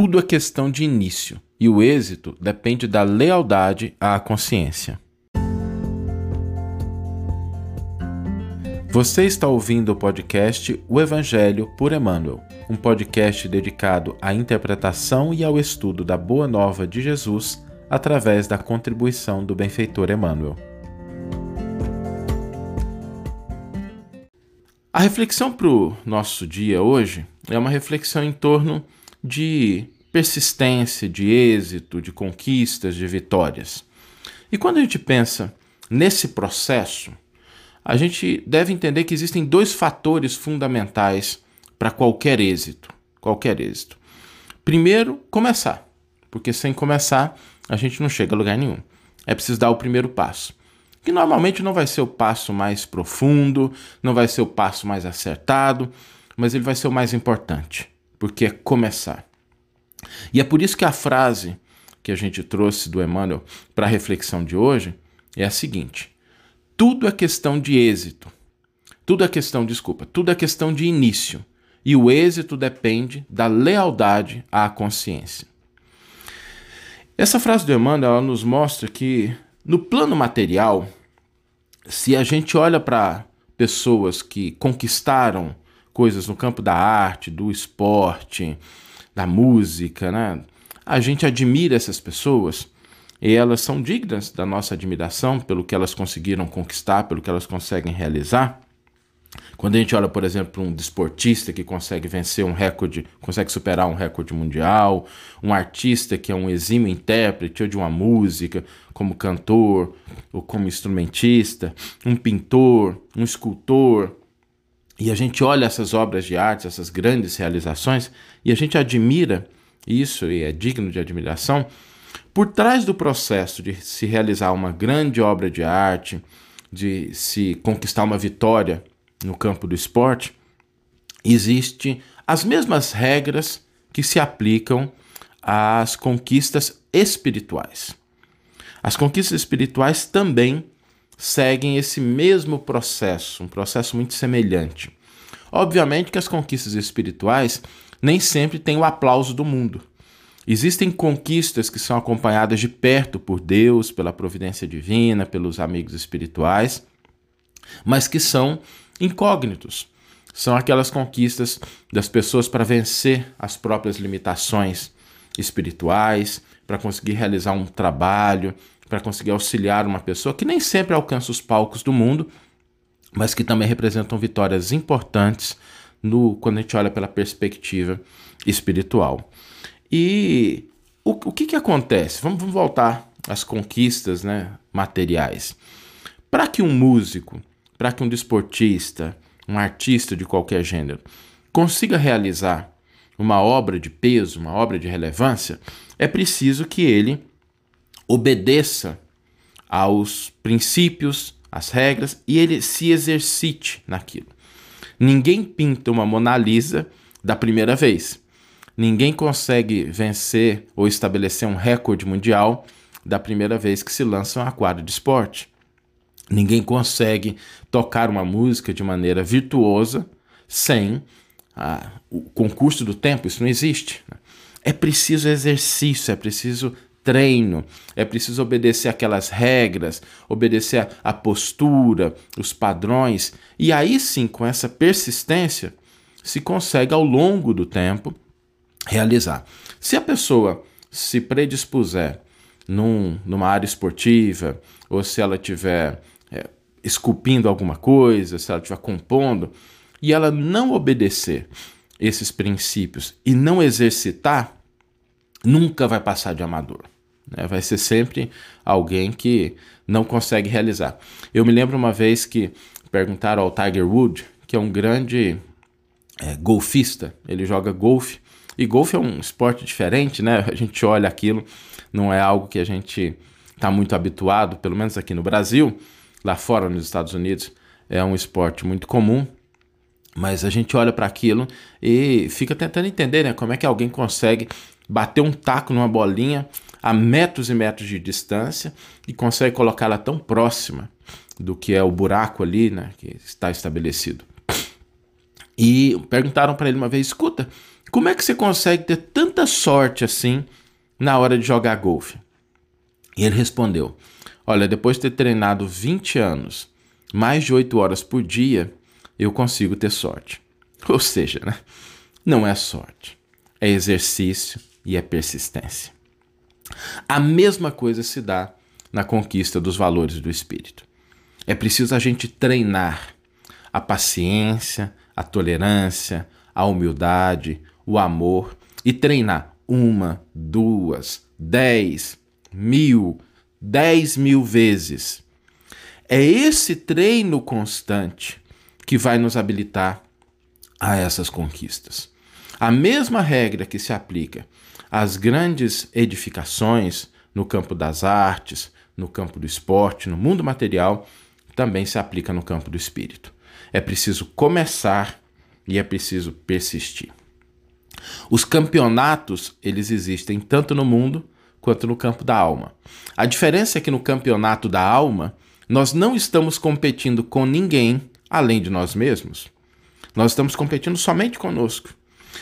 tudo é questão de início e o êxito depende da lealdade à consciência. Você está ouvindo o podcast O Evangelho por Emmanuel, um podcast dedicado à interpretação e ao estudo da Boa Nova de Jesus através da contribuição do benfeitor Emmanuel. A reflexão para o nosso dia hoje é uma reflexão em torno de persistência, de êxito, de conquistas, de vitórias. E quando a gente pensa nesse processo, a gente deve entender que existem dois fatores fundamentais para qualquer êxito. Qualquer êxito. Primeiro, começar, porque sem começar a gente não chega a lugar nenhum. É preciso dar o primeiro passo. Que normalmente não vai ser o passo mais profundo, não vai ser o passo mais acertado, mas ele vai ser o mais importante, porque é começar. E é por isso que a frase que a gente trouxe do Emmanuel para a reflexão de hoje é a seguinte: tudo é questão de êxito. Tudo é questão, desculpa, tudo é questão de início. E o êxito depende da lealdade à consciência. Essa frase do Emmanuel nos mostra que, no plano material, se a gente olha para pessoas que conquistaram coisas no campo da arte, do esporte, da música, né? A gente admira essas pessoas e elas são dignas da nossa admiração pelo que elas conseguiram conquistar, pelo que elas conseguem realizar. Quando a gente olha, por exemplo, um desportista que consegue vencer um recorde, consegue superar um recorde mundial, um artista que é um exímio intérprete ou de uma música, como cantor ou como instrumentista, um pintor, um escultor, e a gente olha essas obras de arte, essas grandes realizações, e a gente admira isso e é digno de admiração. Por trás do processo de se realizar uma grande obra de arte, de se conquistar uma vitória no campo do esporte, existe as mesmas regras que se aplicam às conquistas espirituais. As conquistas espirituais também seguem esse mesmo processo, um processo muito semelhante. Obviamente que as conquistas espirituais nem sempre têm o aplauso do mundo. Existem conquistas que são acompanhadas de perto por Deus, pela providência divina, pelos amigos espirituais, mas que são incógnitos. São aquelas conquistas das pessoas para vencer as próprias limitações espirituais, para conseguir realizar um trabalho, para conseguir auxiliar uma pessoa que nem sempre alcança os palcos do mundo, mas que também representam vitórias importantes no, quando a gente olha pela perspectiva espiritual. E o, o que, que acontece? Vamos, vamos voltar às conquistas né, materiais. Para que um músico, para que um desportista, um artista de qualquer gênero, consiga realizar uma obra de peso, uma obra de relevância, é preciso que ele obedeça aos princípios, às regras e ele se exercite naquilo. Ninguém pinta uma Mona Lisa da primeira vez. Ninguém consegue vencer ou estabelecer um recorde mundial da primeira vez que se lança um aquário de esporte. Ninguém consegue tocar uma música de maneira virtuosa sem ah, o concurso do tempo, isso não existe. Né? É preciso exercício, é preciso treino, é preciso obedecer aquelas regras, obedecer a, postura, os padrões, e aí sim, com essa persistência, se consegue ao longo do tempo realizar. Se a pessoa se predispuser num, numa área esportiva, ou se ela estiver é, esculpindo alguma coisa, se ela estiver compondo, e ela não obedecer esses princípios e não exercitar, nunca vai passar de amador. Né? Vai ser sempre alguém que não consegue realizar. Eu me lembro uma vez que perguntaram ao Tiger Woods, que é um grande é, golfista, ele joga golfe. E golfe é um esporte diferente, né? A gente olha aquilo, não é algo que a gente está muito habituado, pelo menos aqui no Brasil. Lá fora, nos Estados Unidos, é um esporte muito comum. Mas a gente olha para aquilo e fica tentando entender né, como é que alguém consegue bater um taco numa bolinha a metros e metros de distância e consegue colocá-la tão próxima do que é o buraco ali, né, que está estabelecido. E perguntaram para ele uma vez: escuta, como é que você consegue ter tanta sorte assim na hora de jogar golfe? E ele respondeu: Olha, depois de ter treinado 20 anos, mais de 8 horas por dia, eu consigo ter sorte. Ou seja, né? não é sorte, é exercício e é persistência. A mesma coisa se dá na conquista dos valores do espírito. É preciso a gente treinar a paciência, a tolerância, a humildade, o amor e treinar uma, duas, dez, mil, dez mil vezes. É esse treino constante que vai nos habilitar a essas conquistas. A mesma regra que se aplica às grandes edificações no campo das artes, no campo do esporte, no mundo material, também se aplica no campo do espírito. É preciso começar e é preciso persistir. Os campeonatos, eles existem tanto no mundo quanto no campo da alma. A diferença é que no campeonato da alma, nós não estamos competindo com ninguém além de nós mesmos. Nós estamos competindo somente conosco.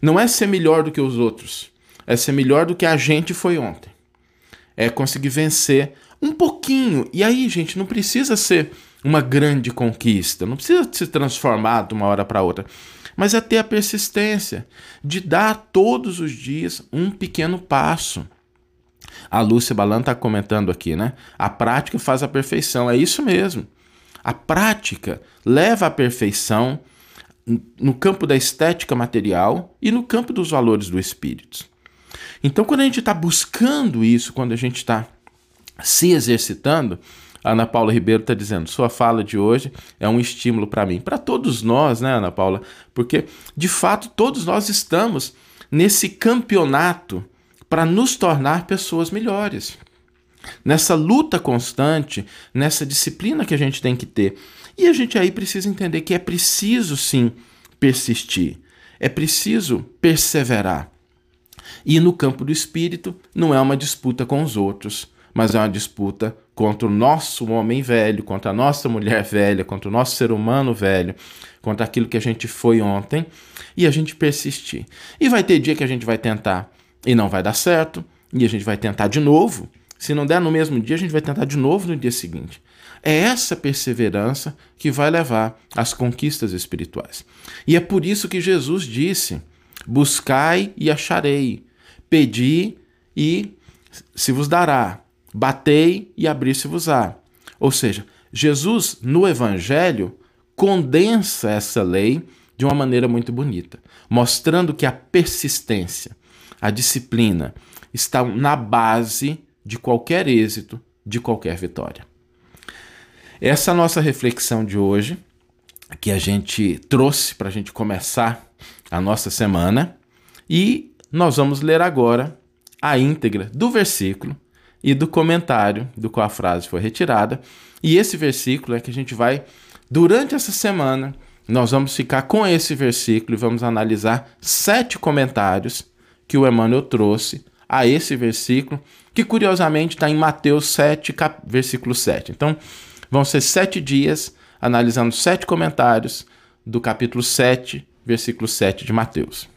Não é ser melhor do que os outros, é ser melhor do que a gente foi ontem. É conseguir vencer um pouquinho. E aí, gente, não precisa ser uma grande conquista, não precisa se transformar de uma hora para outra, mas é ter a persistência de dar todos os dias um pequeno passo. A Lúcia Balan está comentando aqui, né? A prática faz a perfeição. É isso mesmo. A prática leva à perfeição no campo da estética material e no campo dos valores do espírito. Então, quando a gente está buscando isso, quando a gente está se exercitando, Ana Paula Ribeiro está dizendo: sua fala de hoje é um estímulo para mim, para todos nós, né, Ana Paula? Porque, de fato, todos nós estamos nesse campeonato para nos tornar pessoas melhores. Nessa luta constante, nessa disciplina que a gente tem que ter. E a gente aí precisa entender que é preciso sim persistir, é preciso perseverar. E no campo do espírito, não é uma disputa com os outros, mas é uma disputa contra o nosso homem velho, contra a nossa mulher velha, contra o nosso ser humano velho, contra aquilo que a gente foi ontem, e a gente persistir. E vai ter dia que a gente vai tentar e não vai dar certo, e a gente vai tentar de novo. Se não der no mesmo dia, a gente vai tentar de novo no dia seguinte. É essa perseverança que vai levar às conquistas espirituais. E é por isso que Jesus disse: Buscai e acharei, pedi e se vos dará, batei e abrir-se-vos-á. Ou seja, Jesus no Evangelho condensa essa lei de uma maneira muito bonita, mostrando que a persistência, a disciplina está na base de qualquer êxito, de qualquer vitória. Essa é nossa reflexão de hoje, que a gente trouxe para a gente começar a nossa semana, e nós vamos ler agora a íntegra do versículo e do comentário do qual a frase foi retirada. E esse versículo é que a gente vai, durante essa semana, nós vamos ficar com esse versículo e vamos analisar sete comentários que o Emmanuel trouxe a esse versículo, que curiosamente está em Mateus 7, cap... versículo 7. Então, vão ser sete dias analisando sete comentários do capítulo 7, versículo 7 de Mateus.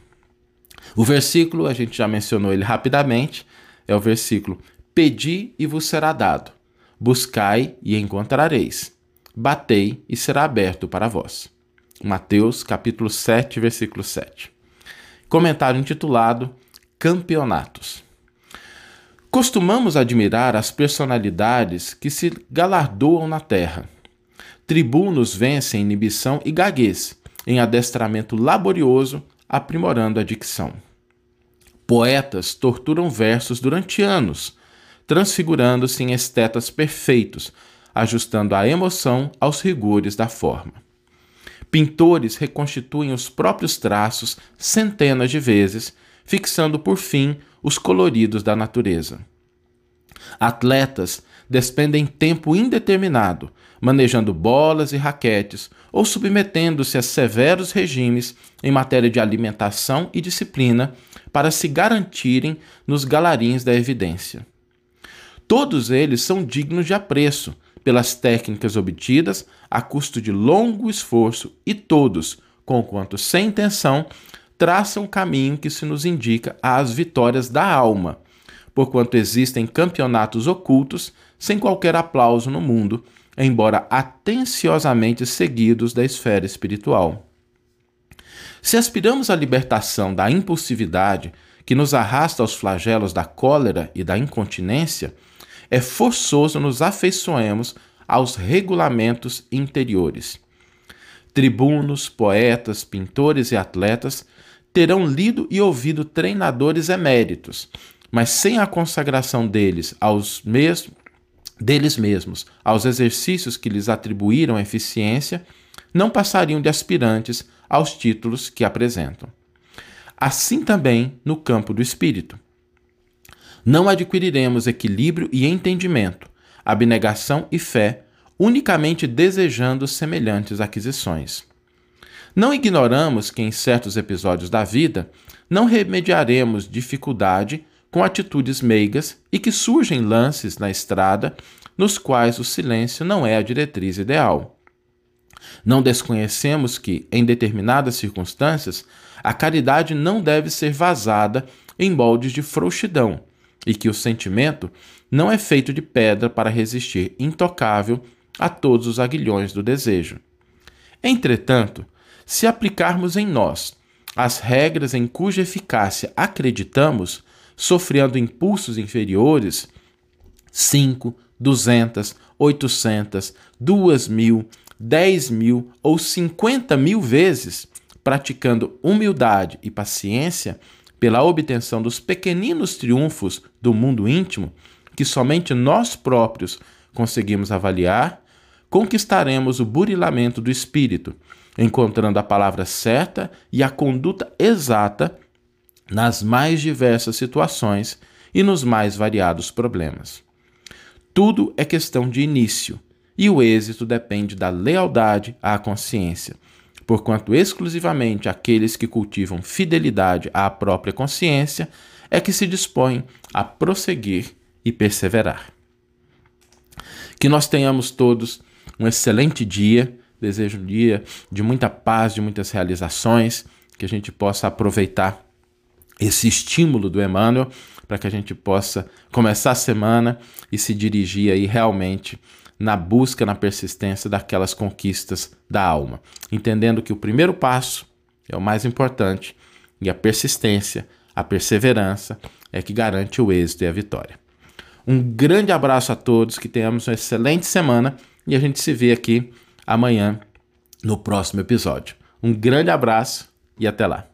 O versículo, a gente já mencionou ele rapidamente, é o versículo: Pedi e vos será dado, buscai e encontrareis, batei e será aberto para vós. Mateus, capítulo 7, versículo 7. Comentário intitulado Campeonatos. Costumamos admirar as personalidades que se galardoam na terra. Tribunos vencem inibição e gaguez em adestramento laborioso aprimorando a dicção. Poetas torturam versos durante anos, transfigurando-se em estetas perfeitos, ajustando a emoção aos rigores da forma. Pintores reconstituem os próprios traços centenas de vezes, fixando por fim os coloridos da natureza. Atletas despendem tempo indeterminado, manejando bolas e raquetes ou submetendo-se a severos regimes em matéria de alimentação e disciplina para se garantirem nos galarins da evidência. Todos eles são dignos de apreço pelas técnicas obtidas a custo de longo esforço e todos, conquanto sem intenção, traça um caminho que se nos indica às vitórias da alma, porquanto existem campeonatos ocultos sem qualquer aplauso no mundo, embora atenciosamente seguidos da esfera espiritual. Se aspiramos à libertação da impulsividade que nos arrasta aos flagelos da cólera e da incontinência, é forçoso nos afeiçoemos aos regulamentos interiores. Tribunos, poetas, pintores e atletas terão lido e ouvido treinadores eméritos, mas sem a consagração deles aos mesmos deles mesmos aos exercícios que lhes atribuíram eficiência, não passariam de aspirantes aos títulos que apresentam. Assim também no campo do espírito. Não adquiriremos equilíbrio e entendimento, abnegação e fé, unicamente desejando semelhantes aquisições. Não ignoramos que em certos episódios da vida não remediaremos dificuldade com atitudes meigas e que surgem lances na estrada nos quais o silêncio não é a diretriz ideal. Não desconhecemos que, em determinadas circunstâncias, a caridade não deve ser vazada em moldes de frouxidão e que o sentimento não é feito de pedra para resistir intocável a todos os aguilhões do desejo. Entretanto, se aplicarmos em nós as regras em cuja eficácia acreditamos, sofrendo impulsos inferiores, 5, 200, 800, 2 mil, 10 mil ou 50 mil vezes, praticando humildade e paciência pela obtenção dos pequeninos triunfos do mundo íntimo, que somente nós próprios conseguimos avaliar, conquistaremos o burilamento do espírito, encontrando a palavra certa e a conduta exata nas mais diversas situações e nos mais variados problemas. Tudo é questão de início e o êxito depende da lealdade à consciência, porquanto exclusivamente aqueles que cultivam fidelidade à própria consciência é que se dispõem a prosseguir e perseverar. Que nós tenhamos todos um excelente dia, desejo um dia de muita paz, de muitas realizações, que a gente possa aproveitar esse estímulo do Emmanuel para que a gente possa começar a semana e se dirigir aí realmente na busca, na persistência daquelas conquistas da alma, entendendo que o primeiro passo é o mais importante e a persistência, a perseverança é que garante o êxito e a vitória. Um grande abraço a todos, que tenhamos uma excelente semana e a gente se vê aqui amanhã no próximo episódio. Um grande abraço e até lá.